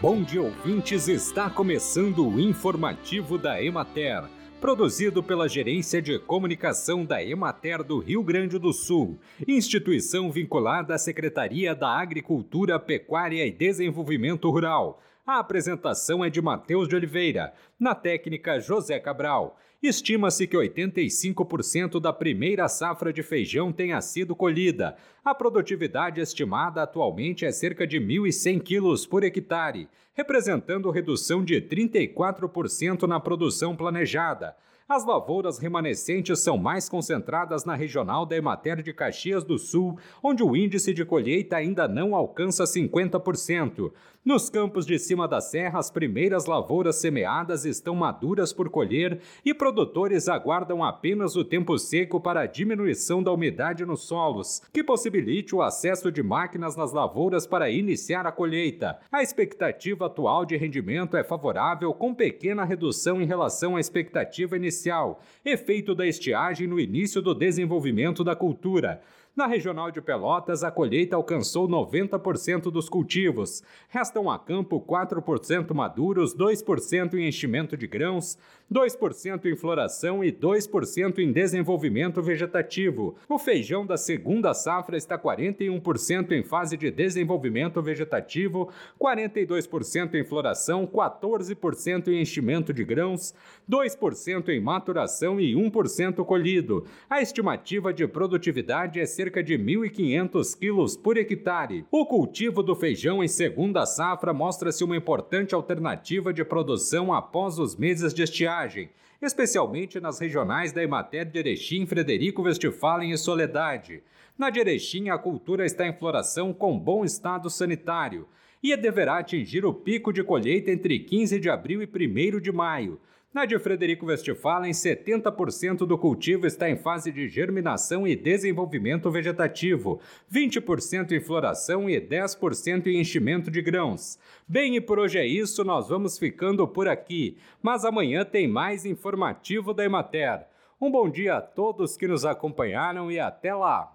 Bom dia, ouvintes! Está começando o informativo da Emater, produzido pela Gerência de Comunicação da Emater do Rio Grande do Sul, instituição vinculada à Secretaria da Agricultura, Pecuária e Desenvolvimento Rural. A apresentação é de Matheus de Oliveira, na técnica José Cabral. Estima-se que 85% da primeira safra de feijão tenha sido colhida. A produtividade estimada atualmente é cerca de 1.100 quilos por hectare, representando redução de 34% na produção planejada. As lavouras remanescentes são mais concentradas na regional da Emater de Caxias do Sul, onde o índice de colheita ainda não alcança 50%. Nos campos de cima da serra, as primeiras lavouras semeadas estão maduras por colher e produtores aguardam apenas o tempo seco para a diminuição da umidade nos solos, que possibilite o acesso de máquinas nas lavouras para iniciar a colheita. A expectativa atual de rendimento é favorável, com pequena redução em relação à expectativa inicial inicial, efeito da estiagem no início do desenvolvimento da cultura. Na regional de Pelotas, a colheita alcançou 90% dos cultivos. Restam a campo 4% maduros, 2% em enchimento de grãos, 2% em floração e 2% em desenvolvimento vegetativo. O feijão da segunda safra está 41% em fase de desenvolvimento vegetativo, 42% em floração, 14% em enchimento de grãos, 2% em maturação e 1% colhido. A estimativa de produtividade é cerca cerca de 1.500 quilos por hectare. O cultivo do feijão em segunda safra mostra-se uma importante alternativa de produção após os meses de estiagem, especialmente nas regionais da Emater de Erechim, Frederico Westphalen e Soledade. Na de Erechim, a cultura está em floração com bom estado sanitário e deverá atingir o pico de colheita entre 15 de abril e 1 de maio. Na de Frederico Westphalen, 70% do cultivo está em fase de germinação e desenvolvimento vegetativo, 20% em floração e 10% em enchimento de grãos. Bem, e por hoje é isso, nós vamos ficando por aqui, mas amanhã tem mais informativo da Emater. Um bom dia a todos que nos acompanharam e até lá!